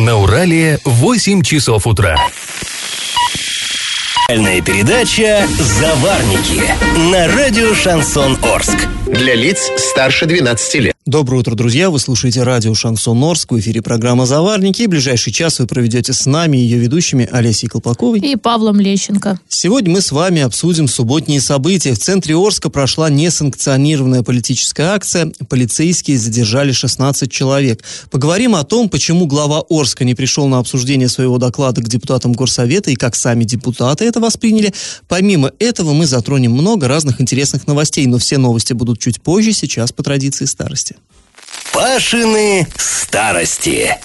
На Урале 8 часов утра. Передача «Заварники» на радио «Шансон Орск». Для лиц старше 12 лет. Доброе утро, друзья! Вы слушаете радио «Шансон Орск». В эфире программа «Заварники». И ближайший час вы проведете с нами, ее ведущими Олесей Колпаковой и Павлом Лещенко. Сегодня мы с вами обсудим субботние события. В центре Орска прошла несанкционированная политическая акция. Полицейские задержали 16 человек. Поговорим о том, почему глава Орска не пришел на обсуждение своего доклада к депутатам Горсовета и как сами депутаты это восприняли. Помимо этого мы затронем много разных интересных новостей, но все новости будут чуть позже, сейчас по традиции старости. Пашины старости.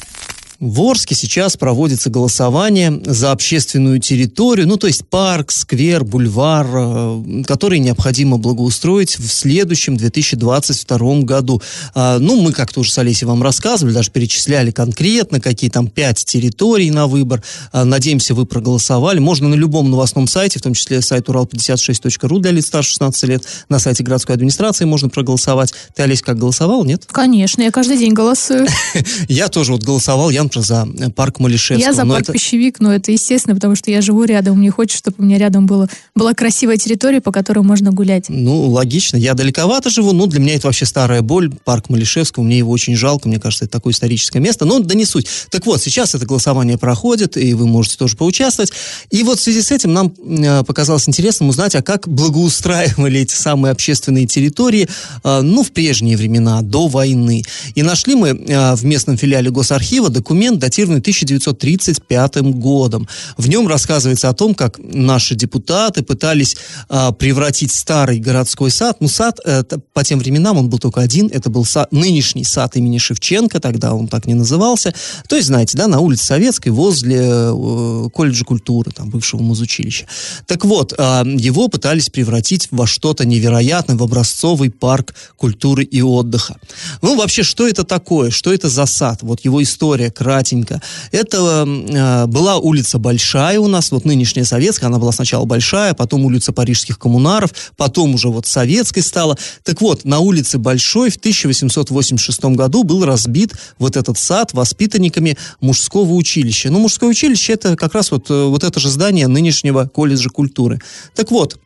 В Орске сейчас проводится голосование за общественную территорию, ну то есть парк, сквер, бульвар, э, который необходимо благоустроить в следующем 2022 году. А, ну, мы как-то уже с Олесей вам рассказывали, даже перечисляли конкретно, какие там пять территорий на выбор. А, надеемся, вы проголосовали. Можно на любом новостном сайте, в том числе сайт урал56.ру для лиц старше 16 лет, на сайте городской администрации можно проголосовать. Ты, Олесь, как голосовал, нет? Конечно, я каждый день голосую. Я тоже вот голосовал, я например, за э, парк Малишевского. Я за парк это... Пищевик, но это естественно, потому что я живу рядом, мне хочется, чтобы у меня рядом было, была красивая территория, по которой можно гулять. Ну, логично. Я далековато живу, но для меня это вообще старая боль. Парк Малишевского, мне его очень жалко, мне кажется, это такое историческое место, но да не суть. Так вот, сейчас это голосование проходит, и вы можете тоже поучаствовать. И вот в связи с этим нам э, показалось интересным узнать, а как благоустраивали эти самые общественные территории, э, ну, в прежние времена, до войны. И нашли мы в местном филиале Госархива документ документ, датированный 1935 годом. В нем рассказывается о том, как наши депутаты пытались а, превратить старый городской сад, ну, сад это, по тем временам он был только один, это был сад, нынешний сад имени Шевченко, тогда он так не назывался, то есть, знаете, да, на улице Советской, возле э, колледжа культуры, там, бывшего музучилища. Так вот, э, его пытались превратить во что-то невероятное, в образцовый парк культуры и отдыха. Ну, вообще, что это такое? Что это за сад? Вот его история, кратенько. Это э, была улица Большая у нас, вот нынешняя советская, она была сначала Большая, потом улица Парижских коммунаров, потом уже вот советской стала. Так вот, на улице Большой в 1886 году был разбит вот этот сад воспитанниками мужского училища. Ну, мужское училище это как раз вот, э, вот это же здание нынешнего колледжа культуры. Так вот,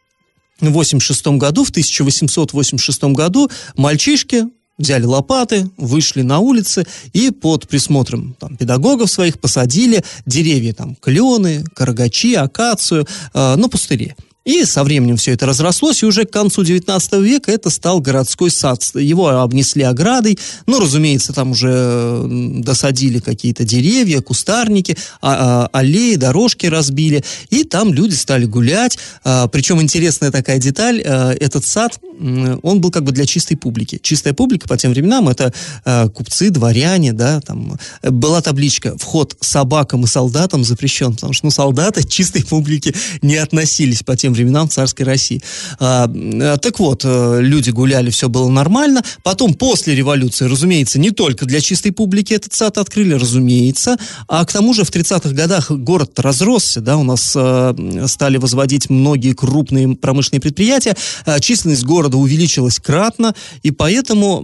в 86 году, в 1886 году мальчишки взяли лопаты, вышли на улицы и под присмотром там, педагогов своих посадили деревья, там, клены, карагачи, акацию, э, на пустыре. И со временем все это разрослось, и уже к концу 19 века это стал городской сад. Его обнесли оградой, ну, разумеется, там уже досадили какие-то деревья, кустарники, а, а, аллеи, дорожки разбили, и там люди стали гулять. А, причем интересная такая деталь, а, этот сад, он был как бы для чистой публики. Чистая публика по тем временам это а, купцы, дворяне, да, там была табличка «Вход собакам и солдатам запрещен», потому что, ну, солдаты чистой публики не относились по тем временам царской России. А, а, так вот, э, люди гуляли, все было нормально. Потом, после революции, разумеется, не только для чистой публики этот сад открыли, разумеется, а к тому же в 30-х годах город разросся, да, у нас а, стали возводить многие крупные промышленные предприятия, а, численность города увеличилась кратно, и поэтому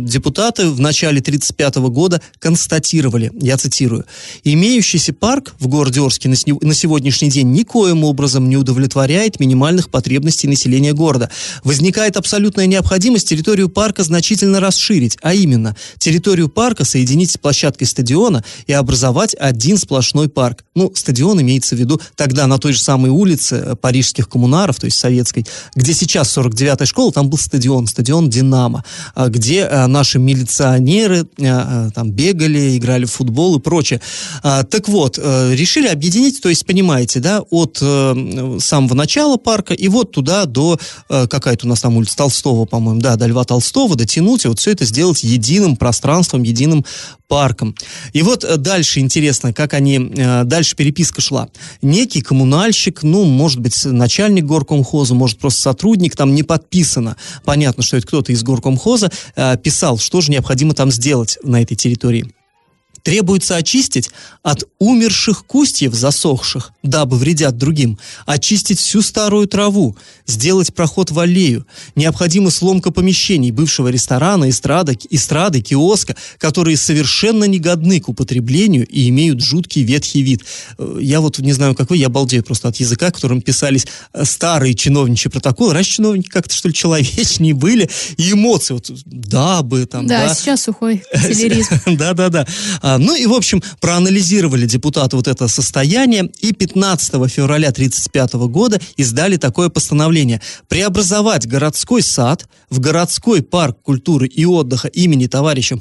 депутаты в начале 35 года констатировали, я цитирую, имеющийся парк в городе Орске на сегодняшний день никоим образом не удовлетворяет удовлетворяет минимальных потребностей населения города. Возникает абсолютная необходимость территорию парка значительно расширить, а именно территорию парка соединить с площадкой стадиона и образовать один сплошной парк. Ну, стадион имеется в виду тогда на той же самой улице э, парижских коммунаров, то есть советской, где сейчас 49-я школа, там был стадион, стадион «Динамо», а, где э, наши милиционеры э, там бегали, играли в футбол и прочее. А, так вот, решили объединить, то есть, понимаете, да, от самого начала начала парка и вот туда до, э, какая-то у нас там улица Толстого, по-моему, да, до Льва Толстого, дотянуть и вот все это сделать единым пространством, единым парком. И вот э, дальше интересно, как они, э, дальше переписка шла. Некий коммунальщик, ну, может быть, начальник горкомхоза, может, просто сотрудник, там не подписано. Понятно, что это кто-то из горкомхоза писал, что же необходимо там сделать на этой территории. Требуется очистить от умерших кустьев засохших, дабы вредят другим, очистить всю старую траву, сделать проход в аллею. Необходима сломка помещений бывшего ресторана, эстрады, эстрады, киоска, которые совершенно негодны к употреблению и имеют жуткий ветхий вид. Э, Я вот не знаю, как вы, я балдею просто от языка, которым писались э, старые чиновничьи протоколы. Раньше чиновники как-то, что ли, человечнее были, и эмоции, вот, дабы там, Да, да. сейчас сухой артиллеризм. Да-да-да. А, Ну и, в общем, проанализировали депутаты вот это состояние и 15 февраля 1935 года издали такое постановление. Преобразовать городской сад в городской парк культуры и отдыха имени товарища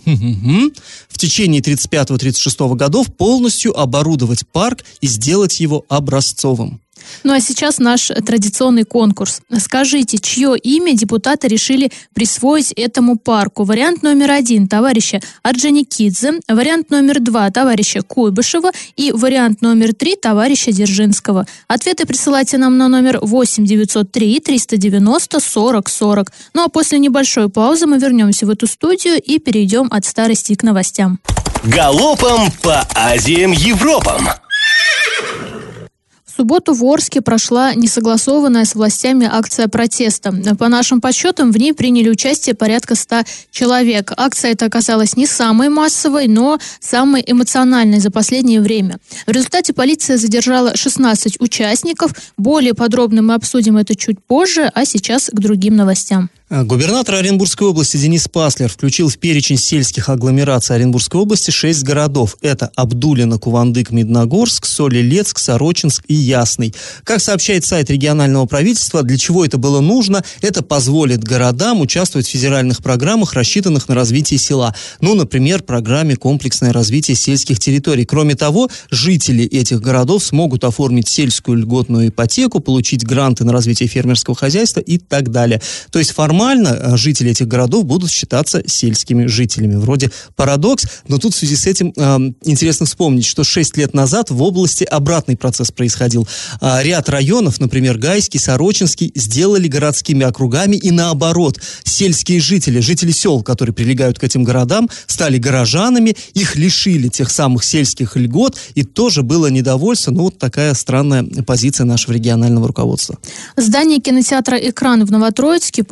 в течение 35-36 годов полностью оборудовать парк и сделать его образцовым. Ну а сейчас наш традиционный конкурс. Скажите, чье имя депутаты решили присвоить этому парку? Вариант номер один – товарища Орджоникидзе, вариант номер два – товарища Куйбышева и вариант номер три – товарища Дзержинского. Ответы присылайте нам на номер 8 903 390 40 40. Ну а после небольшой паузы мы вернемся в эту студию и перейдем от старости к новостям. Галопом по Азиям Европам. В субботу в Орске прошла несогласованная с властями акция протеста. По нашим подсчетам, в ней приняли участие порядка 100 человек. Акция эта оказалась не самой массовой, но самой эмоциональной за последнее время. В результате полиция задержала 16 участников. Более подробно мы обсудим это чуть позже, а сейчас к другим новостям. А, Губернатор Оренбургской области Денис Паслер включил в перечень сельских агломераций Оренбургской области шесть городов. Это Абдулино, Кувандык, Медногорск, Солилецк, Сорочинск и Ясный. Как сообщает сайт регионального правительства, для чего это было нужно? Это позволит городам участвовать в федеральных программах, рассчитанных на развитие села. Ну, например, программе «Комплексное развитие сельских территорий». Кроме того, жители этих городов смогут оформить сельскую льготную ипотеку, получить гранты на развитие фермерского хозяйства и так далее. То есть формально э, жители этих городов будут считаться сельскими жителями. Вроде парадокс, но тут в связи с этим э, интересно вспомнить, что 6 лет назад в области обратный процесс происходил. А, ряд районов, например, Гайский, Сорочинский, сделали городскими округами и наоборот. Сельские жители, жители сел, которые прилегают к этим городам, стали горожанами, их лишили тех самых сельских льгот, и тоже было недовольство. Ну, вот такая странная позиция нашего регионального руководства. Здание кинотеатра «Экран» в Новотроицке,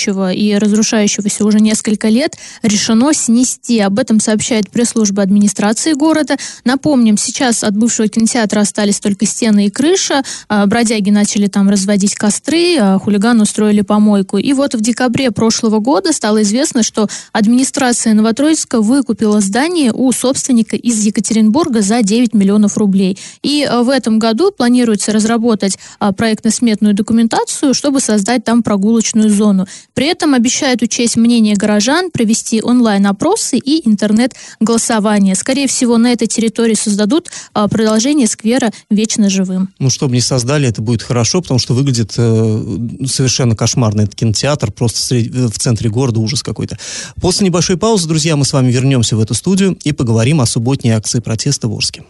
пустующего и разрушающегося уже несколько лет, решено снести. Об этом сообщает пресс-служба администрации города. Напомним, сейчас от бывшего кинотеатра остались только стены и крыша. А, Бродяги начали там разводить костры, а хулиганы устроили помойку. И вот в декабре прошлого года стало известно, что администрация Новотроицка выкупила здание у собственника из Екатеринбурга за 9 миллионов рублей. И а, в этом году планируется разработать проектно-сметную документацию, чтобы создать там прогулочную зону. При этом обещают учесть мнение горожан, провести онлайн-опросы и интернет-голосование. Скорее всего, на этой территории создадут а, продолжение сквера «Вечно живым». Ну, чтобы не создали, это будет хорошо, потому что выглядит э, совершенно кошмарно. этот кинотеатр, просто сред- в центре города ужас какой-то. После небольшой паузы, друзья, мы с вами вернемся в эту студию и поговорим о субботней акции протеста в Орске.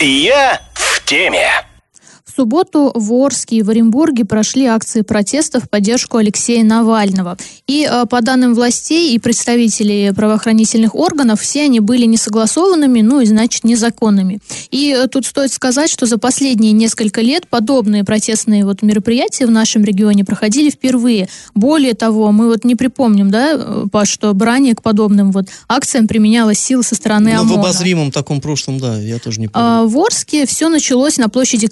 Я в теме. В субботу в Орске и в Оренбурге прошли акции протеста в поддержку Алексея Навального. И э, по данным властей и представителей правоохранительных органов, все они были не согласованными, ну и значит незаконными. И э, тут стоит сказать, что за последние несколько лет подобные протестные вот мероприятия в нашем регионе проходили впервые. Более того, мы вот не припомним, да, э, Паш, что ранее к подобным вот акциям применялась сила со стороны Ну, в обозримом таком прошлом, да, я тоже не помню. А, В Орске все началось на площади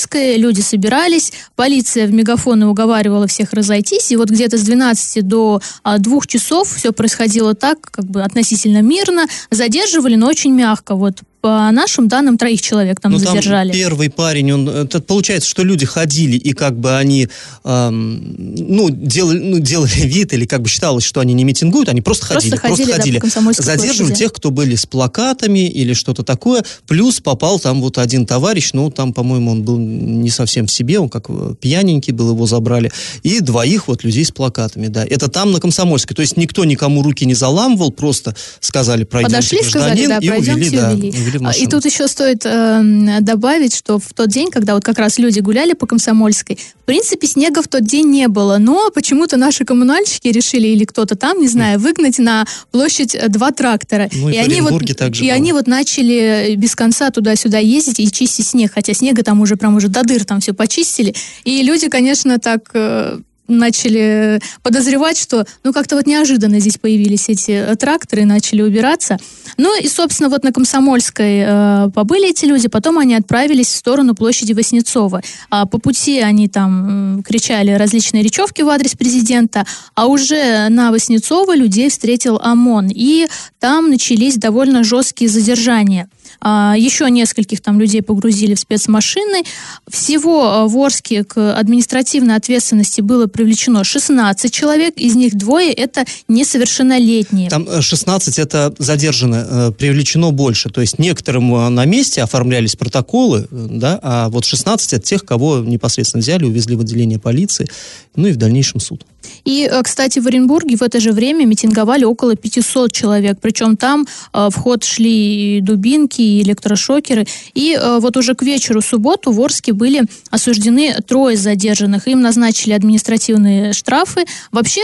Комсомольской, люди собирались, полиция в мегафоны уговаривала всех разойтись, и вот где-то с 12 до а, 2 часов все происходило так, как бы относительно мирно, задерживали, но очень мягко, вот по нашим данным, троих человек там Ну, там задержали. первый парень, он, это получается, что люди ходили, и как бы они, эм, ну, делали, ну, делали вид, или как бы считалось, что они не митингуют, они просто, Просто ходили. ходили, да, Комсомольской Задерживали площади. тех, кто были с плакатами или что-то такое. Плюс попал там вот один товарищ, ну, там, по-моему, он был не совсем в себе, он как э, пьяненький был, его забрали. И двоих вот людей с плакатами, да. Это там на Комсомольской. То есть никто никому руки не заламывал, просто сказали, пройдемте, Подошли, сказали, гражданин, да, и увели, да, увели. Завели в машину. И тут еще стоит э, добавить, что в тот день, когда вот как раз люди гуляли по Комсомольской, в принципе, снега в тот день не было, но почему-то наши коммунальщики решили, или кто-то там, не знаю, выгнать на площадь э, два трактора. Ну, и, и они вот, также и было. они вот начали без конца туда-сюда ездить и чистить снег, хотя снега там уже прям уже до дыр там все почистили. И люди, конечно, так э, начали подозревать, что ну как-то вот неожиданно здесь появились эти э, тракторы и начали убираться. Ну и, собственно, вот на Комсомольской э, побыли эти люди, потом они отправились в сторону площади Васнецова. А по пути они там кричали различные речевки в адрес президента, а уже на Васнецова людей встретил ОМОН. И там начались довольно жесткие задержания. А, Еще нескольких там людей погрузили в спецмашины. Всего а, в Орске к административной ответственности было привлечено 16 человек, из них двое это несовершеннолетние. Там э, 16 это задержано, э, привлечено больше. То есть некоторым э, на месте оформлялись протоколы, э, да, а вот 16 это тех, кого непосредственно взяли, увезли в отделение полиции, ну и в дальнейшем суд. И, э, кстати, в Оренбурге в это же время митинговали около 500 человек. Причем там э, в ход шли и дубинки, и электрошокеры. И э, вот уже к вечеру субботу в Орске были осуждены трое задержанных. Им назначили административные штрафы. Вообще,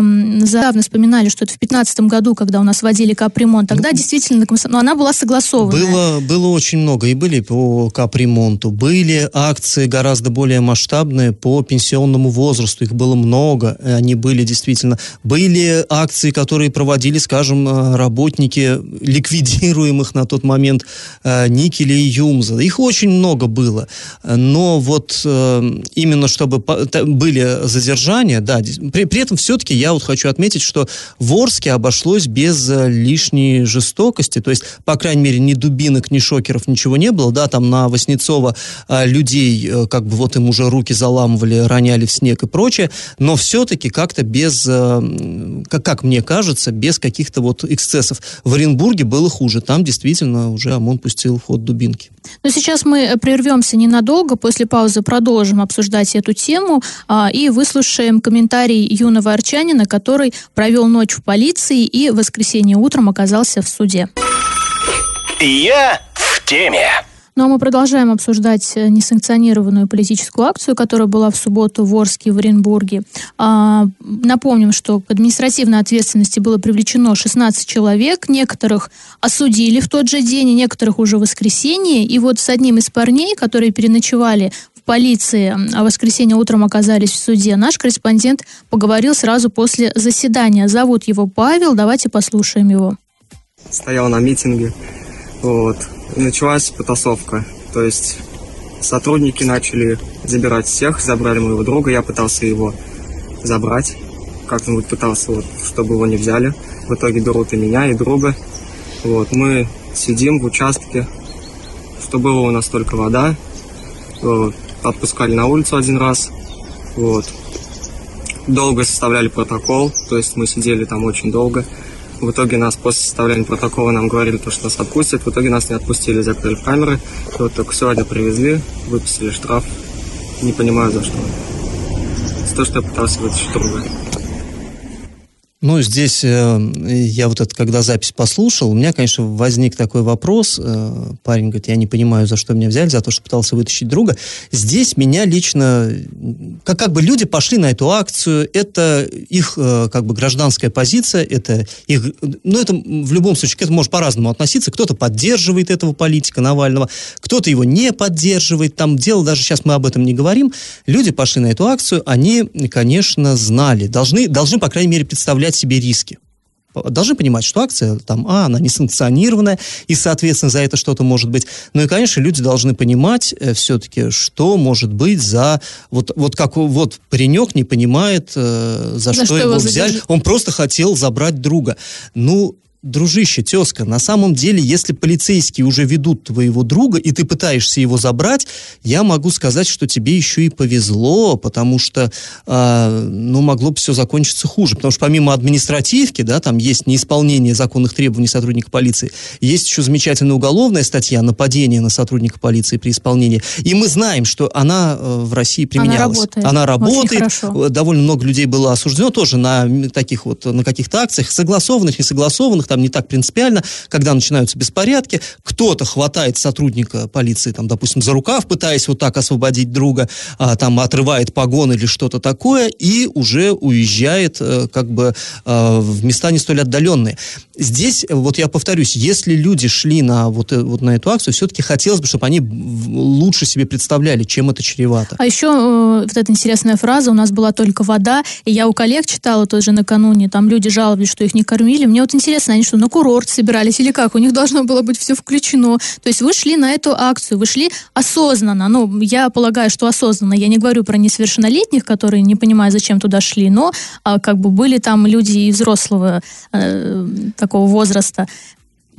недавно вспоминали, что это в 2015 году, когда у нас вводили капремонт. Тогда действительно, комсо- но она была согласованная. Было, было очень много. И были по капремонту, были акции гораздо более масштабные по пенсионному возрасту. Их было много. Э, Они были действительно. Были акции, которые проводили, скажем, э, работники ликвидируемых на тот момент э, никеля и юмза. Их очень много было. Но вот именно чтобы были задержания, да, при, при этом все-таки я вот хочу отметить, что в Орске обошлось без лишней жестокости, то есть, по крайней мере, ни дубинок, ни шокеров, ничего не было, да, там на Воснецова э, людей, как бы вот им уже руки заламывали, роняли в снег и прочее, но все-таки как-то без, э, как, как мне кажется, без каких-то вот эксцессов. В Оренбурге было хуже, там действительно уже ОМОН пустил в ход дубинки. Но сейчас мы э, прервемся ненадолго, после паузы продолжим обсуждать эту тему а, и выслушаем комментарий юного арчанина, который провел ночь в полиции и в воскресенье утром оказался в суде. Я в теме. Ну а мы продолжаем обсуждать э, несанкционированную политическую акцию, которая была в субботу в Орске и в Оренбурге. А, напомним, что к административной ответственности было привлечено 16 человек, некоторых осудили в тот же день, и некоторых уже в воскресенье. И вот с одним из парней, которые переночевали в полиции, а в воскресенье утром оказались в суде, наш корреспондент поговорил сразу после заседания. Зовут его Павел, давайте послушаем его. стоял на митинге. Вот. Началась потасовка. То есть сотрудники начали забирать всех, забрали моего друга, я пытался его забрать. Как-нибудь пытался, вот, чтобы его не взяли. В итоге берут и меня, и друга. Вот. Мы сидим в участке, что было у нас только вода. Отпускали на улицу один раз. Вот. Долго составляли протокол, то есть мы сидели там очень долго. В итоге нас после составления протокола нам говорили, то, что нас отпустят. В итоге нас не отпустили, закрыли камеры. И вот только сегодня привезли, выписали штраф. Не понимаю за что. За то, что я пытался вытащить друга. Ну, здесь э, я вот это, когда запись послушал, у меня, конечно, возник такой вопрос. Э, парень говорит, я не понимаю, за что меня взяли, за то, что пытался вытащить друга. Здесь меня лично, как, как бы люди пошли на эту акцию, это их э, как бы гражданская позиция, это их, ну, это в любом случае, к этому может по-разному относиться. Кто-то поддерживает этого политика Навального, кто-то его не поддерживает. Там дело, даже сейчас мы об этом не говорим. Люди пошли на эту акцию, они, конечно, знали, должны, должны по крайней мере, представлять себе риски. Должны понимать, что акция там, а, она несанкционированная, и, соответственно, за это что-то может быть. Ну и, конечно, люди должны понимать э, все-таки, что может быть за... Вот, вот как вот паренек не понимает, э, за, За что, что его его взяли. Он просто хотел забрать друга. Ну, дружище, тезка, на самом деле, если полицейские уже ведут твоего друга, и ты пытаешься его забрать, я могу сказать, что тебе еще и повезло, потому что, а, ну, могло бы все закончиться хуже. Потому что помимо административки, да, там есть неисполнение законных требований сотрудника полиции, есть еще замечательная уголовная статья нападение на сотрудника полиции при исполнении. И мы знаем, что она э, в России применялась. работает. Она работает. Э, довольно много людей было осуждено тоже на таких вот, на каких-то акциях, согласованных, несогласованных. Там не так принципиально, когда начинаются беспорядки, кто-то хватает сотрудника полиции, там, допустим, за рукав, пытаясь вот так освободить друга, а, там, отрывает погон или что-то такое, и уже уезжает, э, как бы, э, в места не столь отдаленные. Здесь, вот я повторюсь, если люди шли на вот, э, вот на эту акцию, все-таки хотелось бы, чтобы они лучше себе представляли, чем это чревато. А еще э, вот эта интересная фраза, у нас была только вода, и я у коллег читала тоже накануне, там люди жаловались, что их не кормили. Мне вот интересно, они что, на курорт собирались или как? У них должно было быть все включено. То есть вы шли на эту акцию, вы шли осознанно. Ну, я полагаю, что осознанно. Я не говорю про несовершеннолетних, которые не понимают, зачем туда шли, но а, как бы были там люди и взрослого э, такого возраста.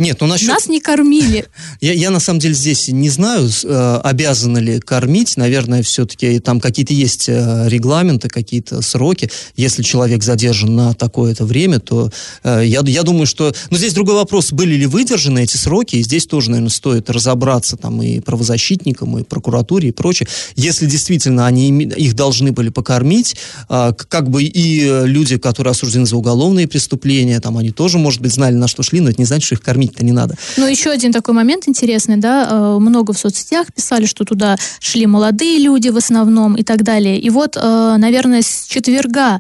Нет, ну насчет... Нас не кормили. Я, я на самом деле здесь не знаю, э, обязаны ли кормить. Наверное, все-таки там какие-то есть э, регламенты, какие-то сроки. Если человек задержан на такое-то время, то э, я, я думаю, что... Но здесь другой вопрос, были ли выдержаны эти сроки, и здесь тоже, наверное, стоит разобраться там и правозащитникам, и прокуратуре, и прочее. Если действительно они их должны были покормить, как бы и люди, которые осуждены за уголовные преступления, там они тоже, может быть, знали, на что шли, но это не значит, что их кормить кормить-то не надо. Ну, еще один такой момент интересный, да, э, много в соцсетях писали, что туда шли молодые люди в основном и так далее. И вот, э, наверное, с четверга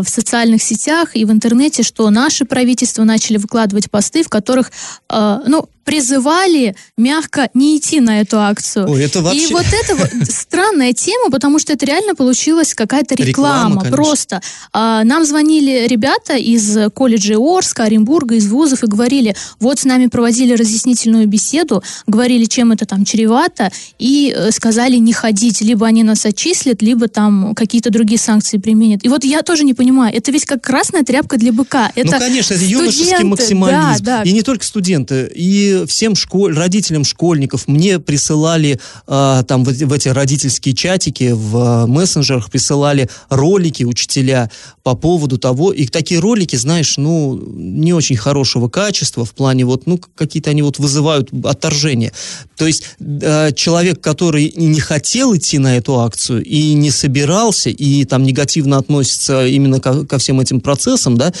в социальных сетях и в интернете, что наше правительство начали выкладывать посты, в которых, э, ну, призывали мягко не идти на эту акцию. Ой, это вообще... И вот это вот странная тема, потому что это реально получилась какая-то реклама. реклама просто. А, нам звонили ребята из колледжа Орска, Оренбурга, из вузов и говорили, вот с нами проводили разъяснительную беседу, говорили, чем это там чревато, и э, сказали не ходить. Либо они нас отчислят, либо там какие-то другие санкции применят. И вот я тоже не понимаю, это ведь как красная тряпка для быка. Ну, это ну, конечно, это юношеский максимализм. Да, да. И не только студенты, и всем школь, родителям школьников мне присылали э, там в, в эти родительские чатики в э, мессенджерах присылали ролики учителя по поводу того, и такие ролики, знаешь, ну, не очень хорошего качества, в плане вот, ну, какие-то они вот вызывают отторжение. То есть э, человек, который не хотел идти на эту акцию и не собирался, и там негативно относится именно именно ко, ко всем этим процессам, да,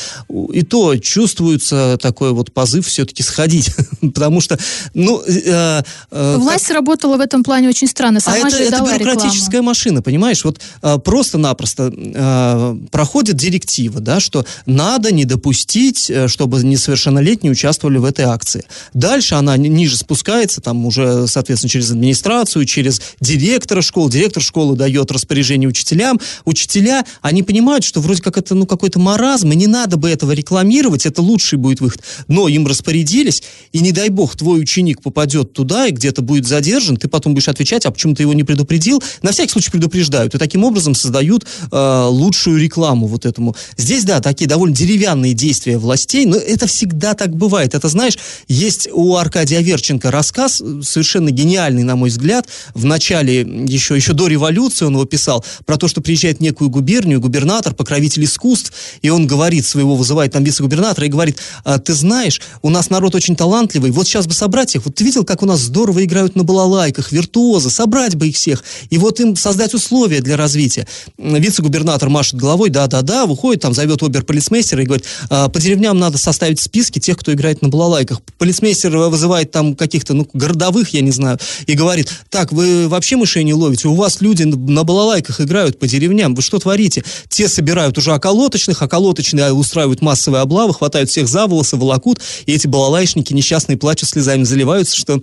и то чувствуется такой вот позыв все-таки сходить, потому что, ну... Э, э, Власть как... работала в этом плане очень странно, сама а это, это бюрократическая рекламу. машина, понимаешь, вот э, просто-напросто э, проходит директива, да, что надо не допустить, э, чтобы несовершеннолетние участвовали в этой акции. Дальше она ниже спускается, там уже, соответственно, через администрацию, через директора школы, директор школы дает распоряжение учителям, учителя, они понимают, что вроде как это, ну, какой-то маразм, и не надо бы этого рекламировать, это лучший будет выход. Но им распорядились, и не дай бог, твой ученик попадет туда и где-то будет задержан, ты потом будешь отвечать, а почему ты его не предупредил? На всякий случай предупреждают, и таким образом создают э, лучшую рекламу вот этому. Здесь, да, такие довольно деревянные действия властей, но это всегда так бывает. Это, знаешь, есть у Аркадия Верченко рассказ, совершенно гениальный, на мой взгляд, в начале, еще, еще до революции он его писал, про то, что приезжает в некую губернию, губернатор, покровитель деятель искусств, и он говорит своего, вызывает там вице-губернатора и говорит, а, ты знаешь, у нас народ очень талантливый, вот сейчас бы собрать их, вот ты видел, как у нас здорово играют на балалайках, виртуозы, собрать бы их всех, и вот им создать условия для развития. Вице-губернатор машет головой, да-да-да, выходит, там зовет обер-полицмейстера и говорит, а, по деревням надо составить списки тех, кто играет на балалайках. Полицмейстер вызывает там каких-то, ну, городовых, я не знаю, и говорит, так, вы вообще мышей не ловите, у вас люди на балалайках играют по деревням, вы что творите? Те собирают уже околоточных, околоточные устраивают массовые облавы, хватают всех за волосы, волокут, и эти балалайшники несчастные плачут слезами, заливаются, что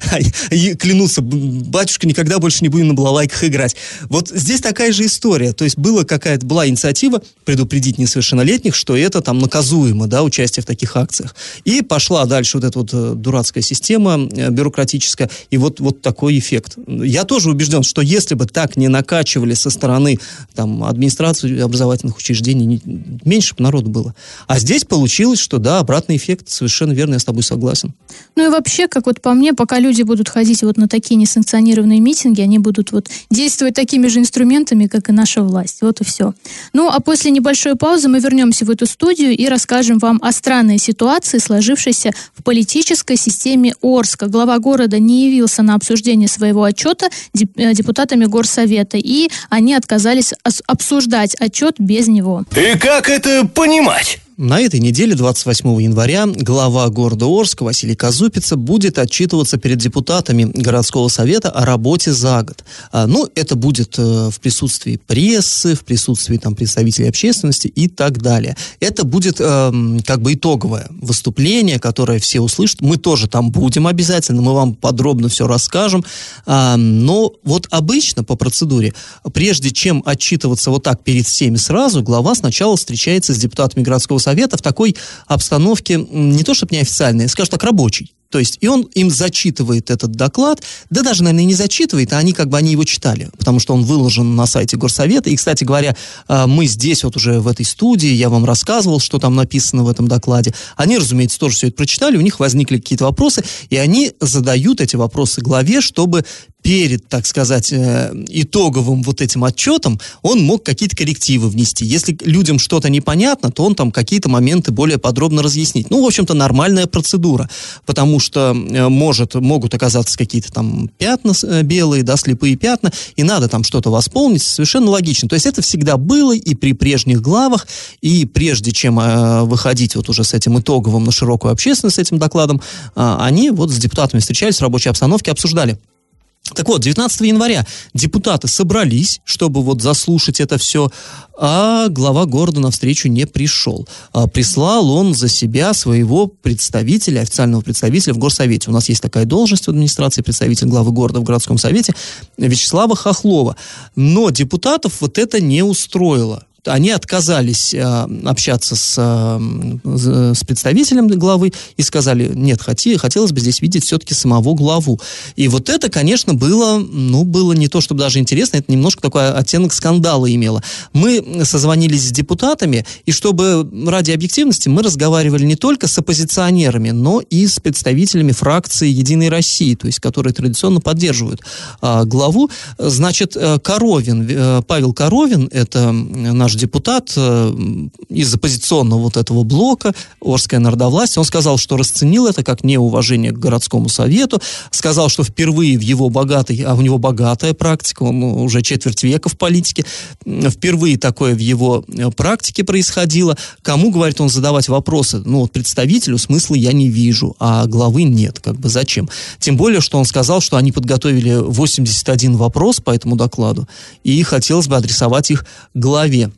клянутся, батюшка, никогда больше не будем на балалайках играть. Вот здесь такая же история, то есть была какая-то, была инициатива предупредить несовершеннолетних, что это там наказуемо, да, участие в таких акциях. И пошла дальше вот эта вот э, дурацкая система э, бюрократическая, и вот, вот такой эффект. Я тоже убежден, что если бы так не накачивали со стороны там, администрации образовательных учреждений, меньше народу было. А здесь получилось, что да, обратный эффект, совершенно верно, я с тобой согласен. Ну и вообще, как вот по мне, пока люди будут ходить вот на такие несанкционированные митинги, они будут вот действовать такими же инструментами, как и наша власть. Вот и все. Ну, а после небольшой паузы мы вернемся в эту студию и расскажем вам о странной ситуации, сложившейся в политической системе Орска. Глава города не явился на обсуждение своего отчета э, депутатами Горсовета, и они отказались обсуждать отчет без него. И как это понимать? На этой неделе, 28 января, глава города Орска Василий Казупица будет отчитываться перед депутатами городского совета о работе за год. А, ну, это будет э, в присутствии прессы, в присутствии там, представителей общественности и так далее. Это будет э, как бы итоговое выступление, которое все услышат. Мы тоже там будем обязательно, мы вам подробно все расскажем. А, но вот обычно по процедуре, прежде чем отчитываться вот так перед всеми сразу, глава сначала встречается с депутатами городского совета совета в такой обстановке не то чтобы неофициальной, скажем так, рабочей. То есть, и он им зачитывает этот доклад, да даже, наверное, не зачитывает, а они как бы, они его читали, потому что он выложен на сайте Горсовета. И, кстати говоря, а, мы здесь вот уже в этой студии, я вам рассказывал, что там написано в этом докладе. Они, разумеется, тоже все это прочитали, у них возникли какие-то вопросы, и они задают эти вопросы главе, чтобы перед, так сказать, э, итоговым вот этим отчетом он мог какие-то коррективы внести. Если людям что-то непонятно, то он там какие-то моменты более подробно разъяснить. Ну, в общем-то, нормальная процедура, потому что э, может, могут оказаться какие-то там пятна э, белые, да, слепые пятна, и надо там что-то восполнить, совершенно логично. То есть это всегда было и при прежних главах, и прежде чем выходить вот уже с этим итоговым на широкую общественность, с этим докладом, э, они вот с депутатами встречались в рабочей обстановке, обсуждали так вот, 19 января депутаты собрались, чтобы вот заслушать это все, а глава города навстречу не пришел. А, прислал он за себя своего представителя, официального представителя в горсовете. У нас есть такая должность в администрации, представитель главы города в городском совете, Вячеслава Хохлова. Но депутатов вот это не устроило они отказались э, общаться с, э, с представителем главы и сказали, нет, хоти, хотелось бы здесь видеть все-таки самого главу. И вот это, конечно, было, ну, было не то, чтобы даже интересно, это немножко такой оттенок скандала имело. Мы созвонились с депутатами, и чтобы ради объективности мы разговаривали не только с оппозиционерами, но и с представителями фракции «Единой России», то есть которые традиционно поддерживают э, главу. Значит, э, Коровин, Павел Коровин, это наш наш депутат э, из оппозиционного вот этого блока, Орская народовластие, он сказал, что расценил это как неуважение к городскому совету, сказал, что впервые в его богатой, а у него богатая практика, он уже четверть века в политике, впервые такое в его э, практике происходило. Кому, говорит он, задавать вопросы? Ну, вот представителю смысла я не вижу, а главы нет, как бы зачем? Тем более, что он сказал, что они подготовили 81 вопрос по этому докладу, и хотелось бы адресовать их главе.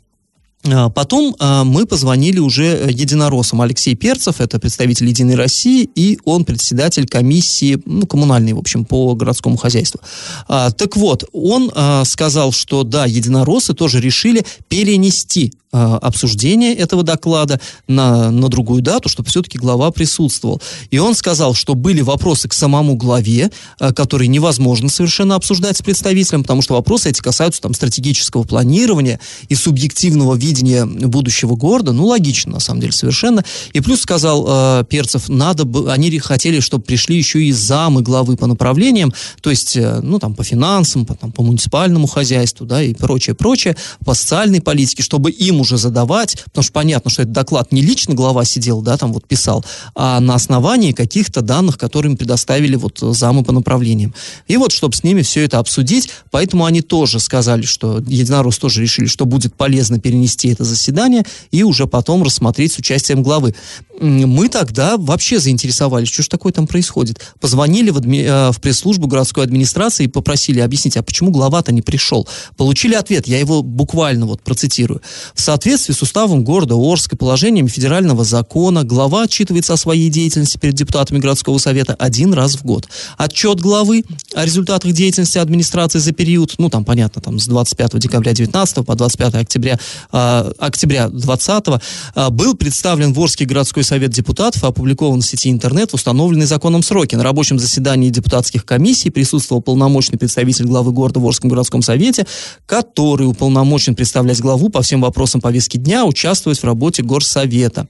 А, потом а, мы позвонили уже единороссам. Алексей Перцев, это представитель «Единой России», и он председатель комиссии, ну, коммунальной, в общем, по городскому хозяйству. А, так вот, он сказал, что да, единороссы тоже решили перенести Э, обсуждения этого доклада на, на другую дату, чтобы все-таки глава присутствовал. И он сказал, что были вопросы к самому главе, э, которые невозможно совершенно обсуждать с представителем, потому что вопросы эти касаются там, стратегического планирования и субъективного видения будущего города. Ну, логично, на самом деле, совершенно. И плюс сказал э, Перцев, надо бы, они хотели, чтобы пришли еще и замы главы по направлениям, то есть, э, ну, там, по финансам, по, там, по муниципальному хозяйству, да, и прочее, прочее, по социальной политике, чтобы им уже задавать, потому что понятно, что этот доклад не лично глава сидел, да, там вот писал, а на основании каких-то данных, которые им предоставили вот замы по направлениям. И вот, чтобы с ними все это обсудить, поэтому они тоже сказали, что Единорос тоже решили, что будет полезно перенести это заседание и уже потом рассмотреть с участием главы. Мы тогда вообще заинтересовались, что же такое там происходит. Позвонили в, адми... Э, в пресс-службу городской администрации и попросили объяснить, а почему глава-то не пришел. Получили ответ, я его буквально вот процитирую. В соответствии с уставом города Орска, положениями федерального закона, глава отчитывается о своей деятельности перед депутатами городского совета один раз в год. Отчет главы о результатах деятельности администрации за период, ну там понятно, там с 25 декабря 19 по 25 октября, э, октября 20 э, был представлен в Орский городской совет депутатов опубликован в сети интернет в установленные законом сроки. На рабочем заседании депутатских комиссий присутствовал полномочный представитель главы города в Орском городском совете, который уполномочен представлять главу по всем вопросам повестки дня участвовать в работе горсовета.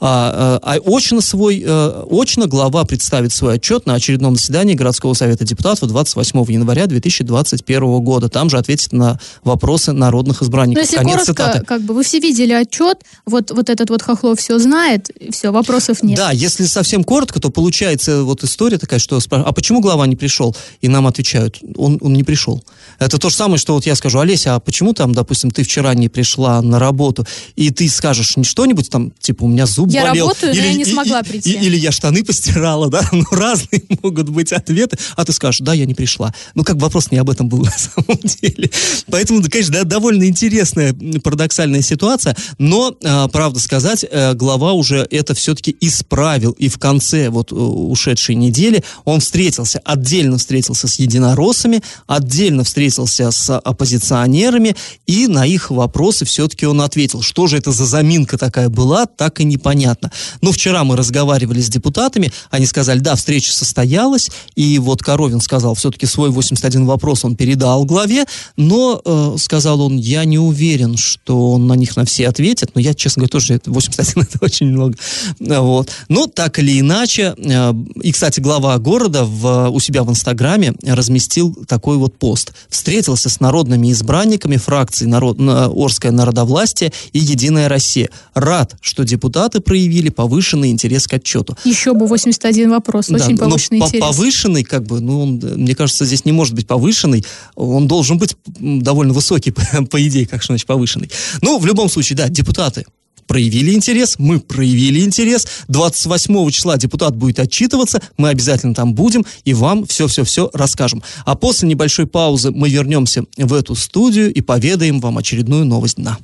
А, а, а очно, свой, а, очно глава представит свой отчет на очередном заседании городского совета депутатов 28 января 2021 года. Там же ответит на вопросы народных избранников. То есть, Конец коротко, цитаты. как как бы вы все видели отчет, вот, вот этот вот Хохлов все знает, и все, вопросов нет. Да, если совсем коротко, то получается вот история такая, что а почему глава не пришел? И нам отвечают, он, он не пришел. Это то же самое, что вот я скажу, Олеся, а почему там, допустим, ты вчера не пришла на работу, и ты скажешь не что-нибудь там, типа, у меня зуб Я болел. работаю, но я не смогла прийти. Или я штаны постирала, да, ну разные могут быть ответы, а ты скажешь, да, я не пришла. Ну как вопрос не об этом был на самом деле. Поэтому, конечно, да, довольно интересная м, парадоксальная ситуация, но, а, правда сказать, э, глава уже это все-таки исправил, и в конце вот э, ушедшей недели он встретился, отдельно встретился с единороссами, отдельно встретился с оппозиционерами, и на их вопросы все-таки он ответил. Что же это за заминка такая была, так и непонятно. Но вчера мы разговаривали с депутатами, они сказали, да, встреча состоялась, и вот Коровин сказал, все-таки свой 81 вопрос он передал главе, но, э, сказал он, я не уверен, что он на них на все ответит, но я, честно говоря, тоже, это 81 это очень много. Вот. Но так или иначе, э, и, кстати, глава города в, у себя в Инстаграме разместил такой вот пост. Встретился с народными избранниками фракции народ, на- Орское народовластие и Единая Россия. Рад, что депутаты проявили повышенный интерес к отчету. Еще бы 81 вопрос, Да, очень но повышенный по- интерес. повышенный, как бы, ну, он, мне кажется, здесь не может быть повышенный. Он должен быть довольно высокий, по, по идее, как что значит повышенный. Ну, в любом случае, да, депутаты проявили интерес, мы проявили интерес. 28 числа депутат будет отчитываться, мы обязательно там будем и вам все-все-все расскажем. А после небольшой паузы мы вернемся в эту студию и поведаем вам очередную новость дна.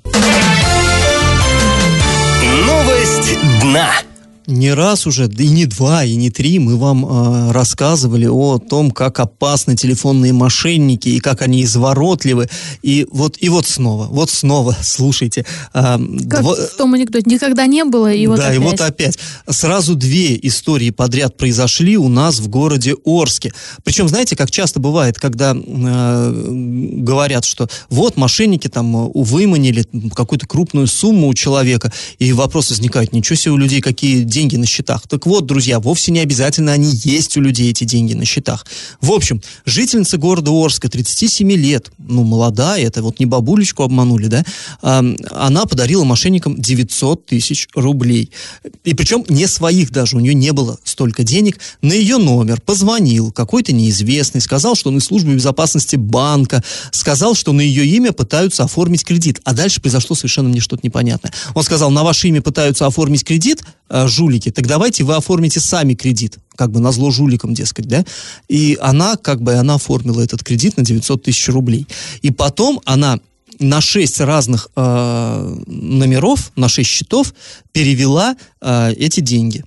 Новость дна. Не раз уже, да и не два, и не три, мы вам э, рассказывали о том, как опасны телефонные мошенники и как они изворотливы. И вот, и вот снова, вот снова, слушайте. э, Как дво- в том анекдоте, никогда не было, и вот да, опять. и вот опять. Сразу две истории подряд произошли у нас в городе Орске. Причем, знаете, как часто бывает, когда э, говорят, что вот мошенники там выманили какую-то крупную сумму у человека, и вопрос возникает, ничего себе у людей какие деньги на счетах. Так вот, друзья, вовсе не обязательно они есть у людей, эти деньги на счетах. В общем, жительница города Орска, 37 лет, ну, молодая, это вот не бабулечку обманули, да, а, она подарила мошенникам 900 тысяч рублей. И причем не своих даже, у нее не было столько денег. На ее номер позвонил какой-то неизвестный, сказал, что он из службы безопасности банка, сказал, что на ее имя пытаются оформить кредит. А дальше произошло совершенно мне что-то непонятное. Он сказал, на ваше имя пытаются оформить кредит, э, жулики, так давайте вы оформите сами кредит, как бы на зло жуликам, дескать, да. И она, как бы, она оформила этот кредит на 900 тысяч рублей. И потом она на 6 разных э, номеров, на 6 счетов перевела э, эти деньги.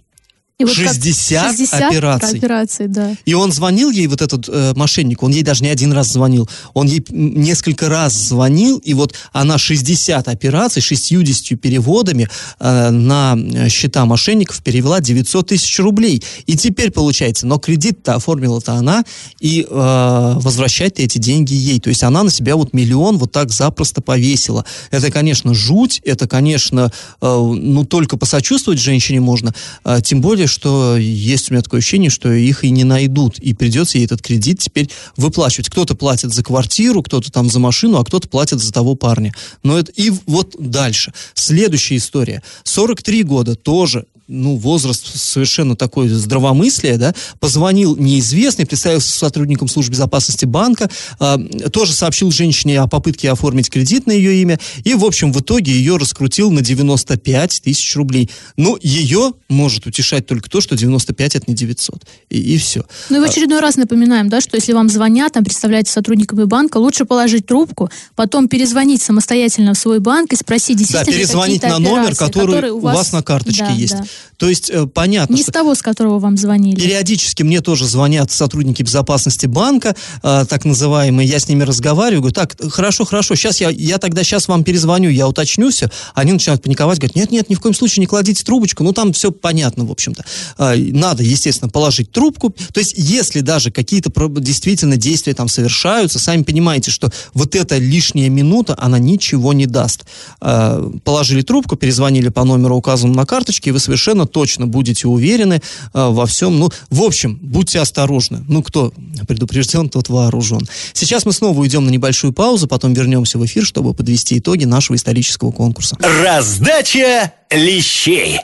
И вот как 60 60 операций. операций, да. И он звонил ей, вот этот э, мошенник, он ей даже не один раз звонил, он ей несколько раз звонил, и вот она 60 операций, 60 переводами э, на э, счета мошенников перевела 900 тысяч рублей. И теперь получается, но кредит-то оформила-то она, и э, возвращать эти деньги ей. То есть она на себя вот миллион вот так запросто повесила. Это, конечно, жуть, это, конечно, э, ну, только посочувствовать женщине можно, э, тем более, что есть у меня такое ощущение, что их и не найдут, и придется ей этот кредит теперь выплачивать. Кто-то платит за квартиру, кто-то там за машину, а кто-то платит за того парня. Но это и вот дальше. Следующая история. 43 года тоже ну, возраст совершенно такой здравомыслия, да, позвонил неизвестный, представился сотрудником службы безопасности банка, а, тоже сообщил женщине о попытке оформить кредит на ее имя, и, в общем, в итоге ее раскрутил на 95 тысяч рублей. Ну, ее может утешать только то, что 95 это не 900. И, и все. Ну и в очередной раз напоминаем, да, что если вам звонят, там, представляете сотрудниками банка, лучше положить трубку, потом перезвонить самостоятельно в свой банк и спросить, Да, действительно ли перезвонить на номер, операции, который которые у вас на карточке Да, есть. да. То есть, э, понятно, Не с того, с которого вам звонили. Периодически мне тоже звонят сотрудники безопасности банка, э, так называемые, я с ними разговариваю, говорю, так, хорошо, хорошо, сейчас я, я тогда сейчас вам перезвоню, я уточню все. Они начинают паниковать, говорят, нет, нет, ни в коем случае не кладите трубочку, ну там все понятно, в общем-то. Э, надо, естественно, положить трубку. То есть, если даже какие-то действительно действия там совершаются, сами понимаете, что вот эта лишняя минута, она ничего не даст. Э, положили трубку, перезвонили по номеру, указанному на карточке, и вы совершенно совершенно точно будете уверены э, во всем. Ну, в общем, будьте осторожны. Ну, кто предупрежден, тот вооружен. Сейчас мы снова уйдем на небольшую паузу, потом вернемся в эфир, чтобы подвести итоги нашего исторического конкурса. Раздача лещей.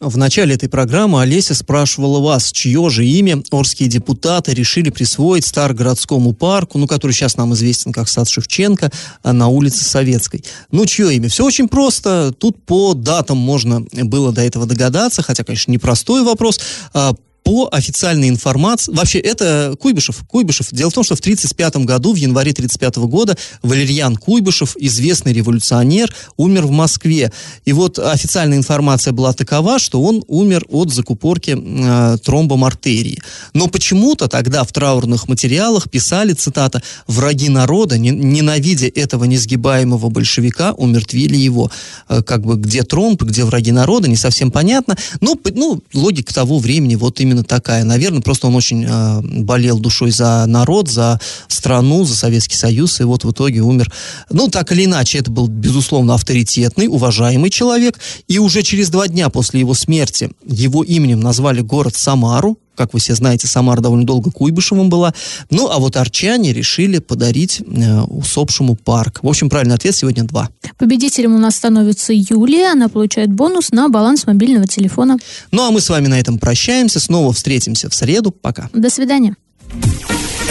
В начале этой программы Олеся спрашивала вас, чье же имя орские депутаты решили присвоить Старгородскому парку, ну, который сейчас нам известен как сад Шевченко, а на улице Советской. Ну, чье имя? Все очень просто. Тут по датам можно было до этого догадаться, хотя, конечно, непростой вопрос. По официальной информации, вообще это Куйбышев, Куйбышев. Дело в том, что в 1935 году, в январе 1935 года, Валерьян Куйбышев, известный революционер, умер в Москве. И вот официальная информация была такова, что он умер от закупорки э, тромбом артерии. Но почему-то тогда в траурных материалах писали, цитата, «Враги народа, ненавидя этого несгибаемого большевика, умертвили его». Э, как бы где тромб, где враги народа, не совсем понятно. Но ну, логика того времени вот именно именно такая. Наверное, просто он очень э, болел душой за народ, за страну, за Советский Союз, и вот в итоге умер. Ну, так или иначе, это был, безусловно, авторитетный, уважаемый человек, и уже через два дня после его смерти его именем назвали город Самару, как вы все знаете, Самара довольно долго Куйбышевым была. Ну, а вот арчане решили подарить э, усопшему парк. В общем, правильный ответ сегодня два. Победителем у нас становится Юлия. Она получает бонус на баланс мобильного телефона. Ну, а мы с вами на этом прощаемся. Снова встретимся в среду. Пока. До свидания.